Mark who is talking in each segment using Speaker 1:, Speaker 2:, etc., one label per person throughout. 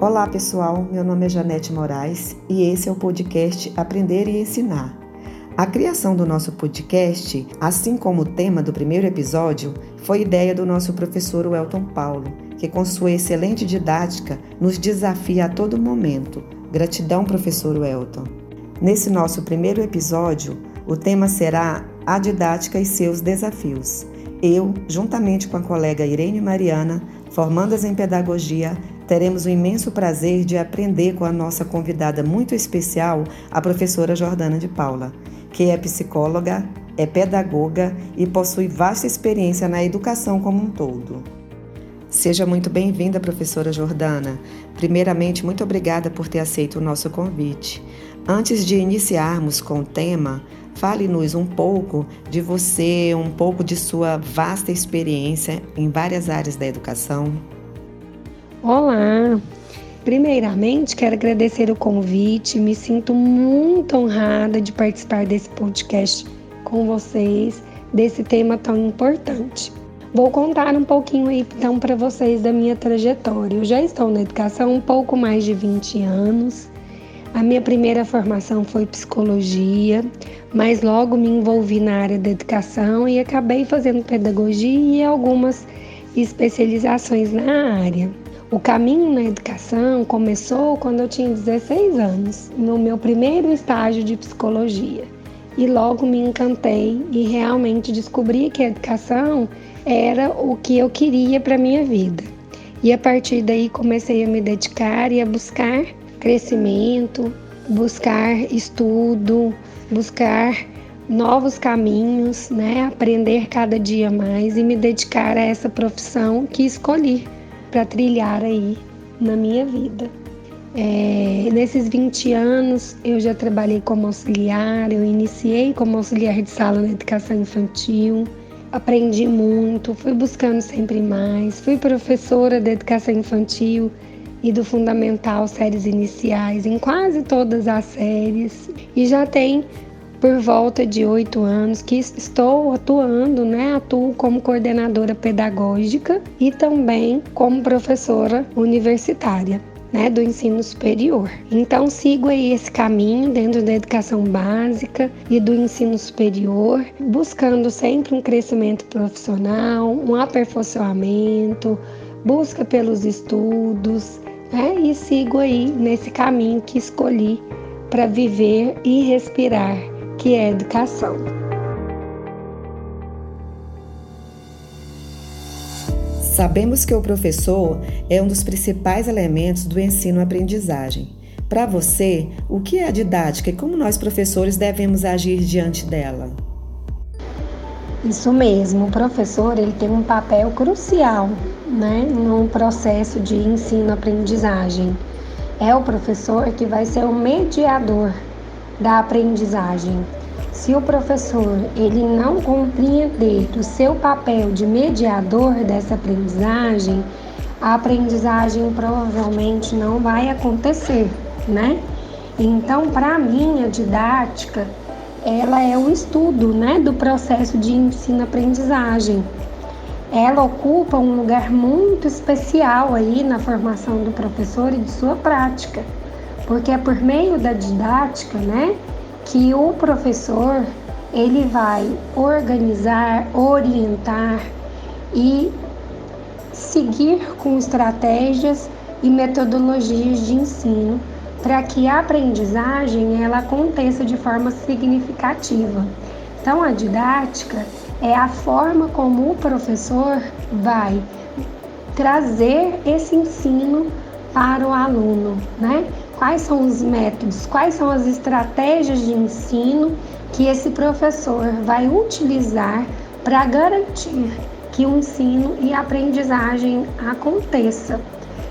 Speaker 1: Olá pessoal, meu nome é Janete Moraes e esse é o podcast Aprender e Ensinar. A criação do nosso podcast, assim como o tema do primeiro episódio, foi ideia do nosso professor Welton Paulo, que com sua excelente didática nos desafia a todo momento. Gratidão, professor Welton. Nesse nosso primeiro episódio, o tema será a didática e seus desafios. Eu, juntamente com a colega Irene Mariana, formandas em pedagogia, teremos o imenso prazer de aprender com a nossa convidada muito especial, a professora Jordana de Paula, que é psicóloga, é pedagoga e possui vasta experiência na educação como um todo. Seja muito bem-vinda, professora Jordana. Primeiramente, muito obrigada por ter aceito o nosso convite. Antes de iniciarmos com o tema, fale-nos um pouco de você, um pouco de sua vasta experiência em várias áreas da educação.
Speaker 2: Olá! Primeiramente, quero agradecer o convite. Me sinto muito honrada de participar desse podcast com vocês, desse tema tão importante. Vou contar um pouquinho aí então para vocês da minha trajetória. Eu já estou na educação há um pouco mais de 20 anos. A minha primeira formação foi psicologia, mas logo me envolvi na área da educação e acabei fazendo pedagogia e algumas especializações na área. O caminho na educação começou quando eu tinha 16 anos, no meu primeiro estágio de psicologia. E logo me encantei e realmente descobri que a educação era o que eu queria para minha vida. E a partir daí comecei a me dedicar e a buscar crescimento, buscar estudo, buscar novos caminhos, né? Aprender cada dia mais e me dedicar a essa profissão que escolhi para trilhar aí na minha vida. É, nesses 20 anos eu já trabalhei como auxiliar, eu iniciei como auxiliar de sala na educação infantil, aprendi muito, fui buscando sempre mais, fui professora de educação infantil e do fundamental séries iniciais em quase todas as séries e já tem por volta de oito anos que estou atuando, né? Atuo como coordenadora pedagógica e também como professora universitária. Né, do ensino superior. Então sigo aí esse caminho dentro da educação básica e do ensino superior, buscando sempre um crescimento profissional, um aperfeiçoamento, busca pelos estudos, né, e sigo aí nesse caminho que escolhi para viver e respirar que é educação.
Speaker 1: Sabemos que o professor é um dos principais elementos do ensino-aprendizagem. Para você, o que é a didática e como nós professores devemos agir diante dela?
Speaker 2: Isso mesmo, o professor ele tem um papel crucial né, no processo de ensino-aprendizagem. É o professor que vai ser o mediador da aprendizagem. Se o professor ele não compreender o seu papel de mediador dessa aprendizagem, a aprendizagem provavelmente não vai acontecer, né? Então, para mim, a didática, ela é o estudo, né, do processo de ensino-aprendizagem. Ela ocupa um lugar muito especial aí na formação do professor e de sua prática porque é por meio da didática, né, que o professor ele vai organizar, orientar e seguir com estratégias e metodologias de ensino para que a aprendizagem ela aconteça de forma significativa. Então a didática é a forma como o professor vai trazer esse ensino para o aluno, né? Quais são os métodos, quais são as estratégias de ensino que esse professor vai utilizar para garantir que o ensino e a aprendizagem aconteça.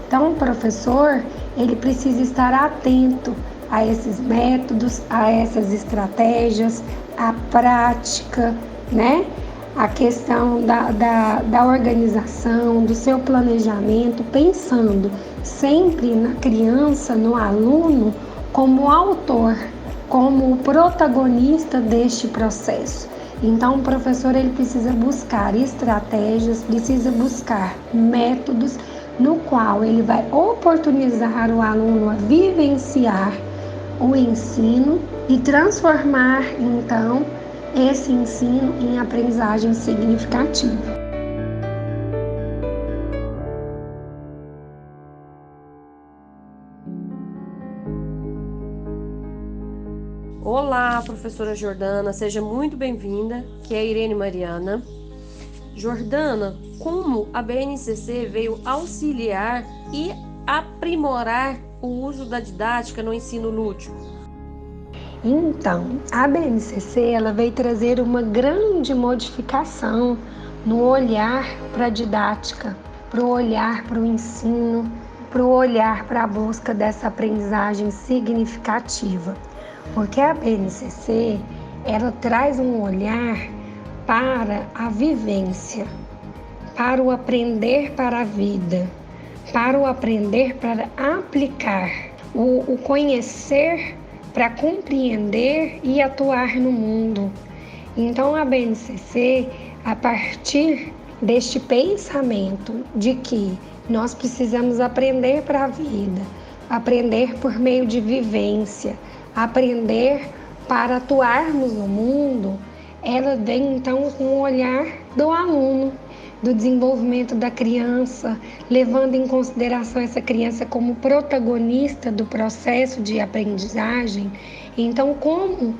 Speaker 2: Então, o professor, ele precisa estar atento a esses métodos, a essas estratégias, a prática, né? A questão da, da, da organização, do seu planejamento, pensando sempre na criança, no aluno, como autor, como protagonista deste processo. Então, o professor ele precisa buscar estratégias, precisa buscar métodos no qual ele vai oportunizar o aluno a vivenciar o ensino e transformar então esse ensino em aprendizagem significativa.
Speaker 3: Olá, professora Jordana, seja muito bem-vinda, que é Irene Mariana. Jordana, como a BNCC veio auxiliar e aprimorar o uso da didática no ensino lúdico?
Speaker 2: Então, a BNCC ela veio trazer uma grande modificação no olhar para a didática, para o olhar para o ensino, para o olhar para a busca dessa aprendizagem significativa. Porque a BNCC ela traz um olhar para a vivência, para o aprender para a vida, para o aprender para aplicar, o, o conhecer para compreender e atuar no mundo. Então a BNCC, a partir deste pensamento de que nós precisamos aprender para a vida, aprender por meio de vivência, aprender para atuarmos no mundo, ela vem então com o olhar do aluno, do desenvolvimento da criança, levando em consideração essa criança como protagonista do processo de aprendizagem. Então, como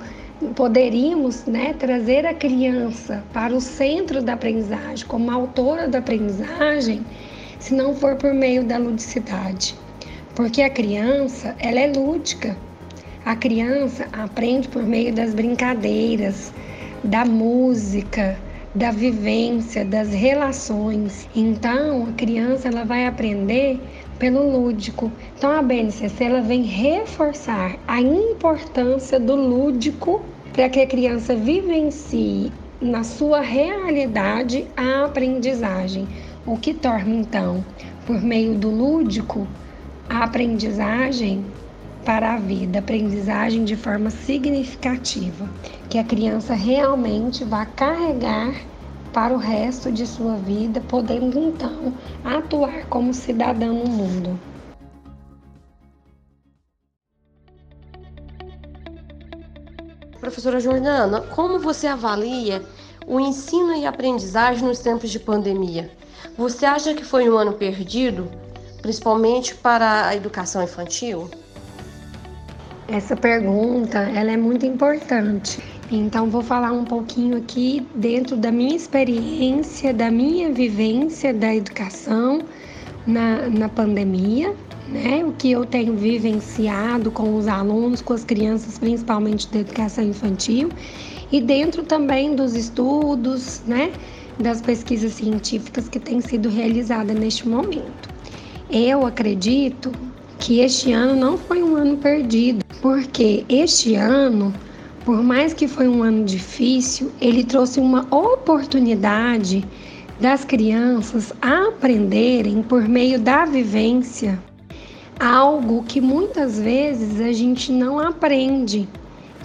Speaker 2: poderíamos né, trazer a criança para o centro da aprendizagem, como autora da aprendizagem, se não for por meio da ludicidade? Porque a criança, ela é lúdica. A criança aprende por meio das brincadeiras, da música, da vivência, das relações. Então, a criança ela vai aprender pelo lúdico. Então, a BNCC ela vem reforçar a importância do lúdico para que a criança vivencie na sua realidade a aprendizagem, o que torna então, por meio do lúdico, a aprendizagem para a vida, aprendizagem de forma significativa, que a criança realmente vá carregar para o resto de sua vida, podendo então atuar como cidadão no mundo.
Speaker 3: Professora Jordana, como você avalia o ensino e aprendizagem nos tempos de pandemia? Você acha que foi um ano perdido, principalmente para a educação infantil?
Speaker 2: Essa pergunta ela é muito importante. Então vou falar um pouquinho aqui dentro da minha experiência, da minha vivência da educação na, na pandemia, né? O que eu tenho vivenciado com os alunos, com as crianças, principalmente da educação infantil, e dentro também dos estudos, né? Das pesquisas científicas que têm sido realizadas neste momento. Eu acredito que este ano não foi um ano perdido, porque este ano, por mais que foi um ano difícil, ele trouxe uma oportunidade das crianças aprenderem por meio da vivência algo que muitas vezes a gente não aprende,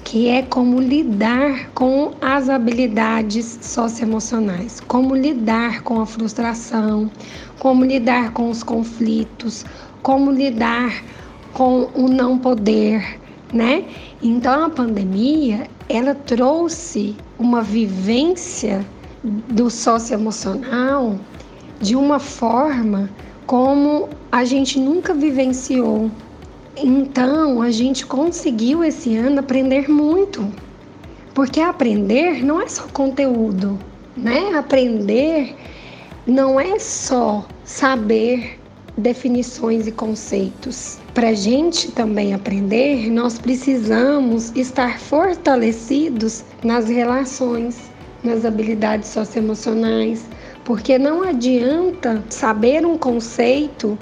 Speaker 2: que é como lidar com as habilidades socioemocionais, como lidar com a frustração, como lidar com os conflitos, como lidar com o não poder, né? Então a pandemia, ela trouxe uma vivência do socioemocional de uma forma como a gente nunca vivenciou. Então, a gente conseguiu esse ano aprender muito. Porque aprender não é só conteúdo, né? Aprender não é só saber definições e conceitos. Para a gente também aprender, nós precisamos estar fortalecidos nas relações, nas habilidades socioemocionais, porque não adianta saber um conceito,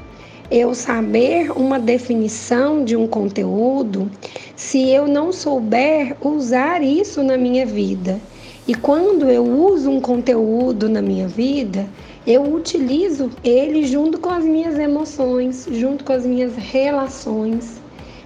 Speaker 2: eu saber uma definição de um conteúdo, se eu não souber usar isso na minha vida. E quando eu uso um conteúdo na minha vida, eu utilizo ele junto com as minhas emoções, junto com as minhas relações.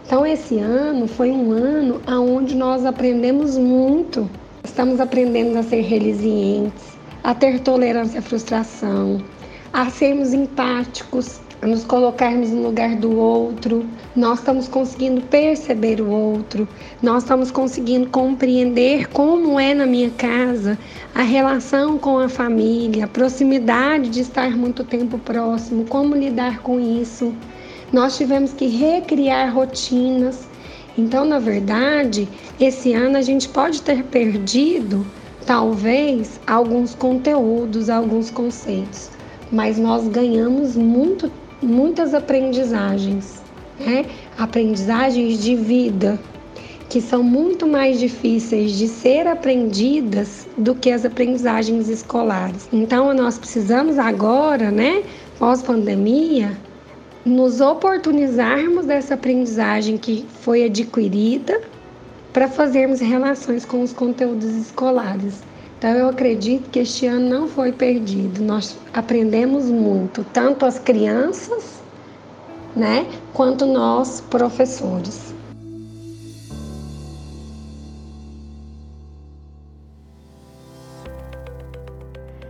Speaker 2: Então esse ano foi um ano onde nós aprendemos muito. Estamos aprendendo a ser resilientes, a ter tolerância à frustração, a sermos empáticos, a nos colocarmos no lugar do outro, nós estamos conseguindo perceber o outro, nós estamos conseguindo compreender como é na minha casa a relação com a família, a proximidade de estar muito tempo próximo, como lidar com isso. Nós tivemos que recriar rotinas. Então, na verdade, esse ano a gente pode ter perdido talvez alguns conteúdos, alguns conceitos, mas nós ganhamos muito muitas aprendizagens, né? aprendizagens de vida, que são muito mais difíceis de ser aprendidas do que as aprendizagens escolares. Então, nós precisamos agora, né, pós-pandemia, nos oportunizarmos dessa aprendizagem que foi adquirida para fazermos relações com os conteúdos escolares. Então, eu acredito que este ano não foi perdido. Nós aprendemos muito, tanto as crianças, né, quanto nós, professores.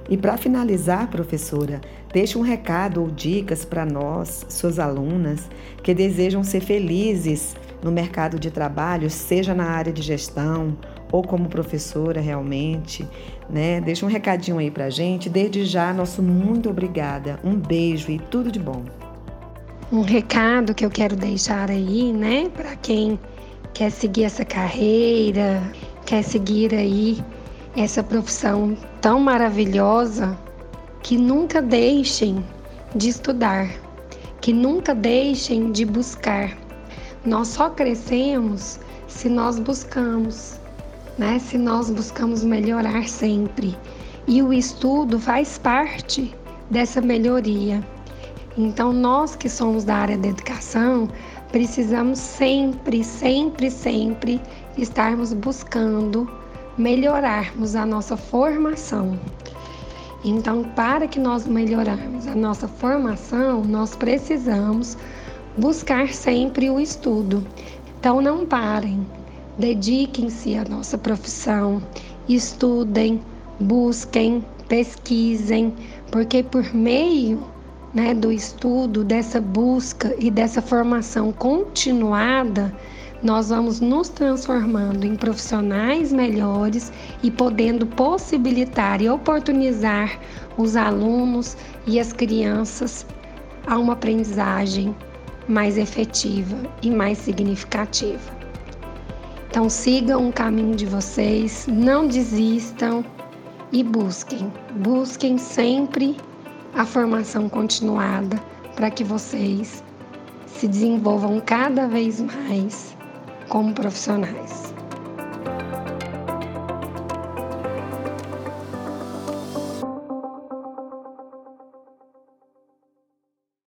Speaker 1: E para finalizar, professora, deixe um recado ou dicas para nós, suas alunas, que desejam ser felizes no mercado de trabalho, seja na área de gestão ou como professora realmente, né? Deixa um recadinho aí pra gente. Desde já, nosso muito obrigada. Um beijo e tudo de bom.
Speaker 2: Um recado que eu quero deixar aí, né, para quem quer seguir essa carreira, quer seguir aí essa profissão tão maravilhosa, que nunca deixem de estudar, que nunca deixem de buscar. Nós só crescemos se nós buscamos né? Se nós buscamos melhorar sempre. E o estudo faz parte dessa melhoria. Então, nós que somos da área da educação, precisamos sempre, sempre, sempre estarmos buscando melhorarmos a nossa formação. Então, para que nós melhorarmos a nossa formação, nós precisamos buscar sempre o estudo. Então, não parem, Dediquem-se à nossa profissão, estudem, busquem, pesquisem, porque por meio né, do estudo, dessa busca e dessa formação continuada, nós vamos nos transformando em profissionais melhores e podendo possibilitar e oportunizar os alunos e as crianças a uma aprendizagem mais efetiva e mais significativa. Então sigam o caminho de vocês, não desistam e busquem. Busquem sempre a formação continuada para que vocês se desenvolvam cada vez mais como profissionais.